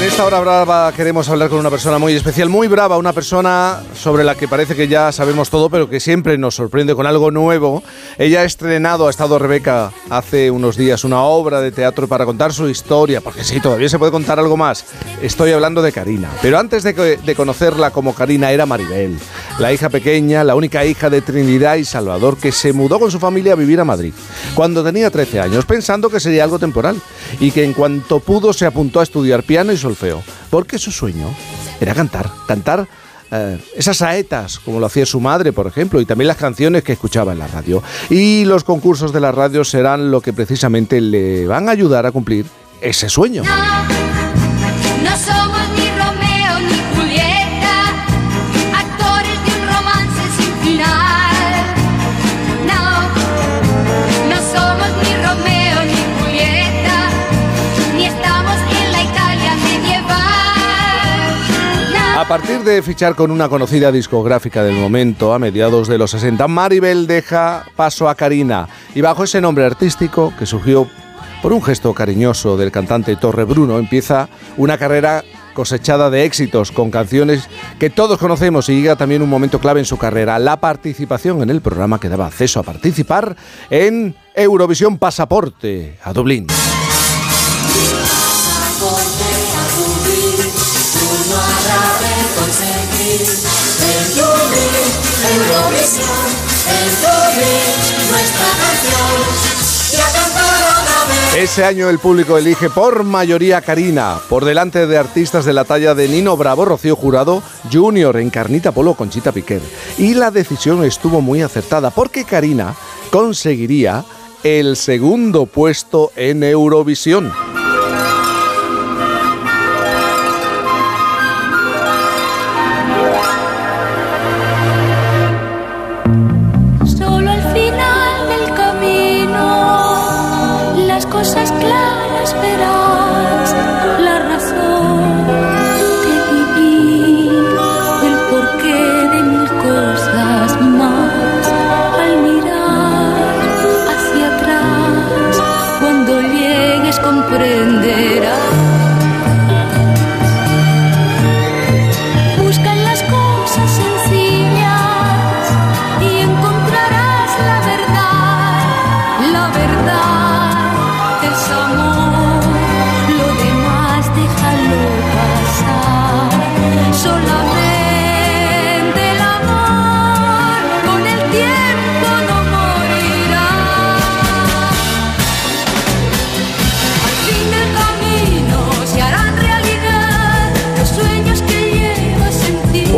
esta hora brava queremos hablar con una persona muy especial, muy brava, una persona sobre la que parece que ya sabemos todo, pero que siempre nos sorprende con algo nuevo. Ella ha estrenado, ha estado Rebeca hace unos días una obra de teatro para contar su historia, porque sí, todavía se puede contar algo más. Estoy hablando de Karina, pero antes de, de conocerla como Karina era Maribel, la hija pequeña, la única hija de Trinidad y Salvador que se mudó con su familia a vivir a Madrid cuando tenía 13 años, pensando que sería algo temporal y que en cuanto pudo se apuntó a estudiar piano y solfeo, porque su sueño era cantar, cantar eh, esas saetas, como lo hacía su madre, por ejemplo, y también las canciones que escuchaba en la radio. Y los concursos de la radio serán lo que precisamente le van a ayudar a cumplir ese sueño. A partir de fichar con una conocida discográfica del momento, a mediados de los 60, Maribel deja paso a Karina. Y bajo ese nombre artístico que surgió por un gesto cariñoso del cantante Torre Bruno, empieza una carrera cosechada de éxitos con canciones que todos conocemos y llega también un momento clave en su carrera, la participación en el programa que daba acceso a participar en Eurovisión Pasaporte a Dublín. Ese año el público elige por mayoría Karina, por delante de artistas de la talla de Nino Bravo, Rocío Jurado, Junior, Encarnita Polo, Conchita Piquer. Y la decisión estuvo muy acertada, porque Karina conseguiría el segundo puesto en Eurovisión.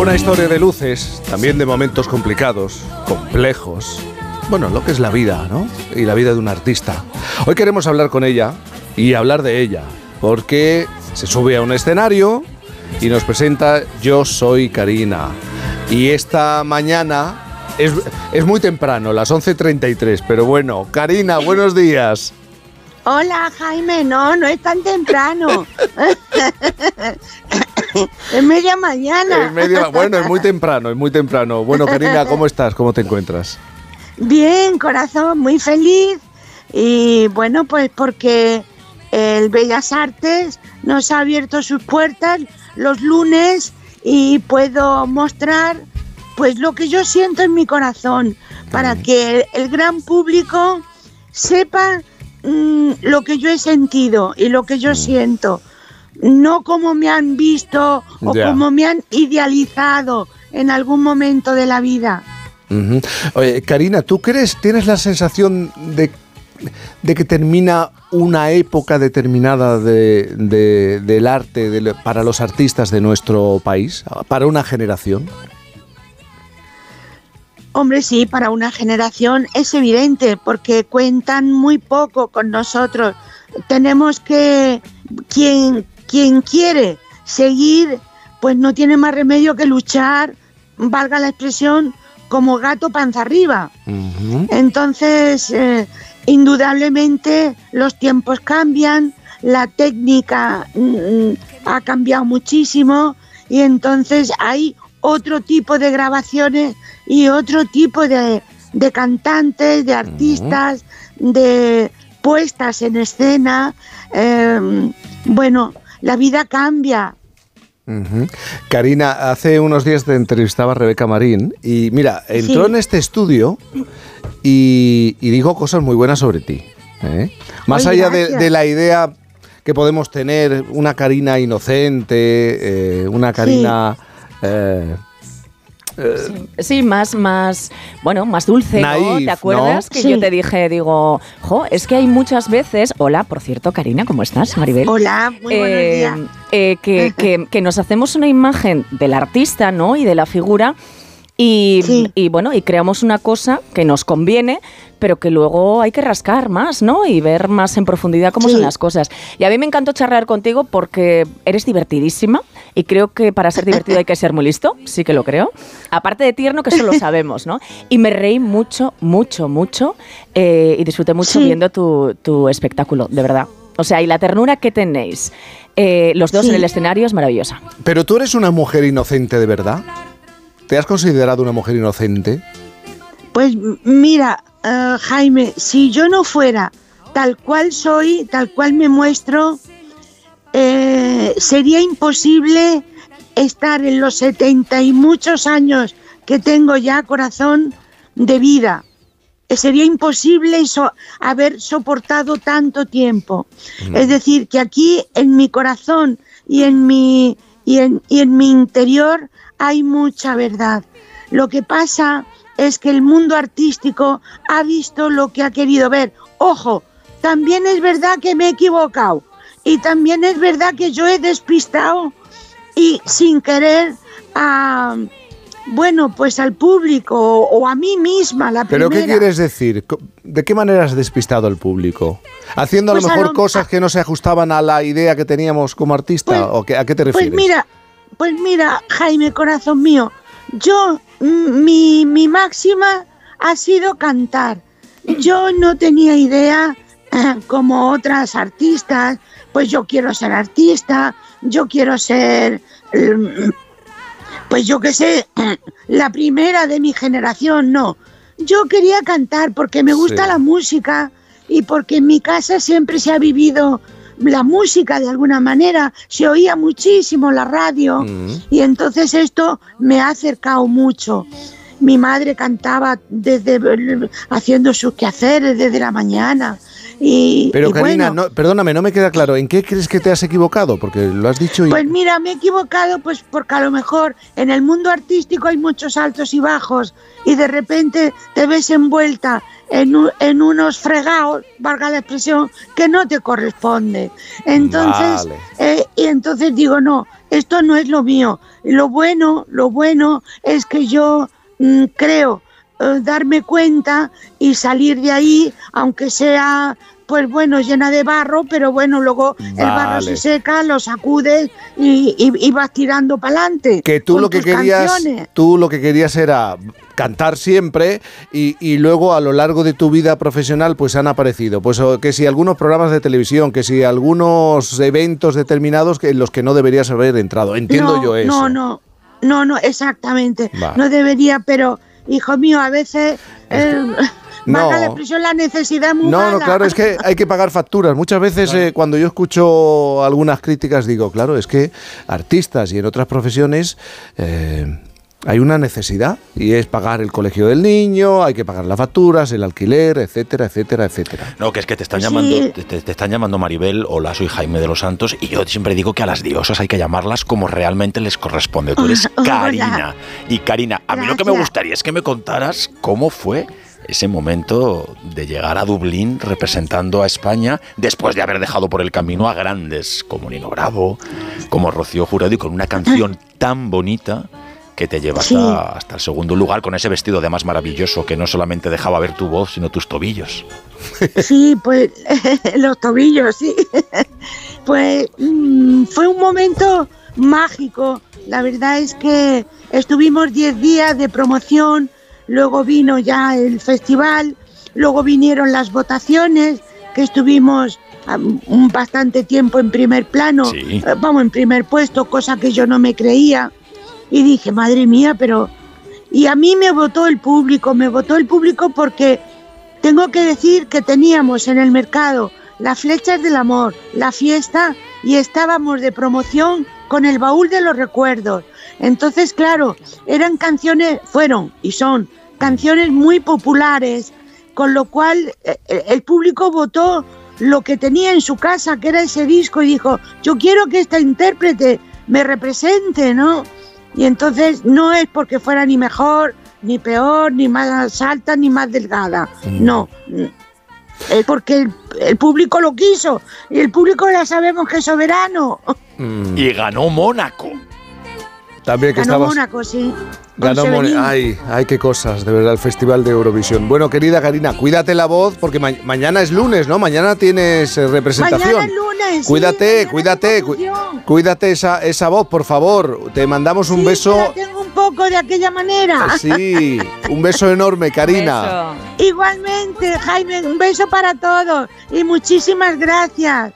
Una historia de luces, también de momentos complicados, complejos. Bueno, lo que es la vida, ¿no? Y la vida de un artista. Hoy queremos hablar con ella y hablar de ella, porque se sube a un escenario y nos presenta Yo soy Karina. Y esta mañana es, es muy temprano, las 11.33, pero bueno, Karina, buenos días. Hola Jaime, no, no es tan temprano. es media mañana. bueno, es muy temprano, es muy temprano. Bueno, Karina, ¿cómo estás? ¿Cómo te encuentras? Bien, corazón, muy feliz. Y bueno, pues porque el Bellas Artes nos ha abierto sus puertas los lunes y puedo mostrar pues lo que yo siento en mi corazón para que el gran público sepa mm, lo que yo he sentido y lo que yo mm. siento no como me han visto o como me han idealizado en algún momento de la vida. Oye, Karina, ¿tú crees, tienes la sensación de, que termina una época determinada del arte para los artistas de nuestro país, para una generación? Hombre, sí, para una generación es evidente, porque cuentan muy poco con nosotros. Tenemos que, quien, quien quiere seguir, pues no tiene más remedio que luchar, valga la expresión, como gato panza arriba. Entonces, eh, indudablemente los tiempos cambian, la técnica mm, ha cambiado muchísimo y entonces hay otro tipo de grabaciones y otro tipo de, cantantes, de artistas, de puestas en escena. Em, bueno, la vida cambia. Karina, hace unos días te entrevistaba a Rebeca Marín y mira, entró en este estudio y, dijo cosas muy buenas sobre ti. ¿eh? Más allá de, la idea que podemos tener, una Karina inocente, eh, una Karina... Eh, sí, más, más, bueno, más dulce, ¿no? ¿Te acuerdas que yo te dije, digo, jo, es que hay muchas veces, hola, por cierto, Karina, ¿cómo estás, Maribel? Hola, muy buenos eh, días. Eh, que, que, nos hacemos una imagen del artista, ¿no? Y de la figura. Y, y, bueno, y creamos una cosa que nos conviene, pero que luego hay que rascar más, ¿no? Y ver más en profundidad cómo son las cosas. Y a mí me encantó charlar contigo porque eres divertidísima y creo que para ser divertido hay que ser muy listo, sí que lo creo. Aparte de tierno, que eso lo sabemos, ¿no? Y me reí mucho, mucho, mucho eh, y disfruté mucho viendo tu, espectáculo, de verdad. O sea, y la ternura que tenéis eh, los dos en el escenario es maravillosa. Pero tú eres una mujer inocente de verdad. ¿Te has considerado una mujer inocente? Pues mira, eh, Jaime, si yo no fuera tal cual soy, tal cual me muestro, eh, sería imposible estar en los 70 y muchos años que tengo ya corazón de vida. Eh, sería imposible haber soportado tanto tiempo. Mm. Es decir, que aquí en mi corazón y en mi, y en, y en mi interior hay mucha verdad. Lo que pasa es que el mundo artístico ha visto lo que ha querido ver. Ojo, también es verdad que me he equivocado y también es verdad que yo he despistado y sin querer a bueno, pues al público o a mí misma la ¿Pero qué quieres decir? ¿De qué manera has despistado al público? ¿Haciendo a lo pues mejor cosas que no se ajustaban a la idea que teníamos como artista? Pues ¿O ¿A qué te pues refieres? Pues mira, pues mira, Jaime, corazón mío, yo mi, mi máxima ha sido cantar. Yo no tenía idea, como otras artistas, pues yo quiero ser artista, yo quiero ser, mm, pues yo qué sé, la primera de mi generación, no. Yo quería cantar porque me gusta la música y porque en mi casa siempre se ha vivido la música de alguna manera, se oía muchísimo la radio mm. y entonces esto me ha acercado mucho. Mi madre cantaba desde haciendo sus quehaceres desde la mañana. Y, Pero Karina, no, perdóname, no me queda claro, ¿en qué crees que te has equivocado? Porque lo has dicho y... Pues mira, me he equivocado pues porque a lo mejor en el mundo artístico hay muchos altos y bajos y de repente te ves envuelta en, unos fregados, valga la expresión, que no te corresponde. Entonces, eh, y entonces digo, no, esto no es lo mío. Lo bueno, lo bueno es que yo mm, creo eh, darme cuenta y salir de ahí, aunque sea pues bueno, llena de barro, pero bueno, luego el barro se seca, lo sacudes y, vas tirando para adelante. Que tú lo que querías, tú lo que querías era cantar siempre y, luego a lo largo de tu vida profesional pues han aparecido, pues que si algunos programas de televisión, que si algunos eventos determinados en los que no deberías haber entrado. Entiendo yo eso. No, no, no, no, exactamente. No debería, pero hijo mío, a veces... No. la la necesidad No, no, claro, es que hay que pagar facturas. Muchas veces eh, cuando yo escucho algunas críticas digo, claro, es que artistas y en otras profesiones... Eh, hay una necesidad y es pagar el colegio del niño, hay que pagar las facturas, el alquiler, etcétera, etcétera, etcétera. No, que es que te están llamando, te, están llamando Maribel, hola, soy Jaime de los Santos y yo siempre digo que a las diosas hay que llamarlas como realmente les corresponde. Tú eres Karina. Y Karina, a mí lo que me gustaría es que me contaras cómo fue ese momento de llegar a Dublín representando a España después de haber dejado por el camino a grandes como Nino Bravo, como Rocío Jurado y con una canción tan bonita que te lleva hasta, el segundo lugar con ese vestido de más maravilloso que no solamente dejaba ver tu voz, sino tus tobillos. Sí, pues los tobillos, sí. Pues mm, fue un momento mágico. La verdad es que estuvimos 10 días de promoción luego vino ya el festival, luego vinieron las votaciones, que estuvimos un bastante tiempo en primer plano, eh, vamos, en primer puesto, cosa que yo no me creía. Y dije, madre mía, pero... Y a mí me votó el público, me votó el público porque tengo que decir que teníamos en el mercado las flechas del amor, la fiesta y estábamos de promoción con el baúl de los recuerdos. Entonces, claro, eran canciones, fueron y son canciones muy populares, con lo cual eh, eh, el público votó lo que tenía en su casa, que era ese disco, y dijo, yo quiero que esta intérprete me represente, ¿no? Y entonces no es porque fuera ni mejor, ni peor, ni más alta, ni más delgada, no. Es porque el, público lo quiso y el público ya sabemos que es soberano. Mm. Y ganó Mónaco. También que Ganó Mónaco, sí. Ganó Mónaco. Ay, ay, qué cosas, de verdad, el Festival de Eurovisión. Bueno, querida Karina, cuídate la voz porque mañana es lunes, ¿no? Mañana tienes eh, representación. Mañana es lunes. Cuídate, cuídate, cuídate esa, esa voz, por favor. Te mandamos un beso. tengo un poco de aquella manera. Ah, sí, un beso enorme, Karina. Igualmente, Jaime, un beso para todos y muchísimas gracias.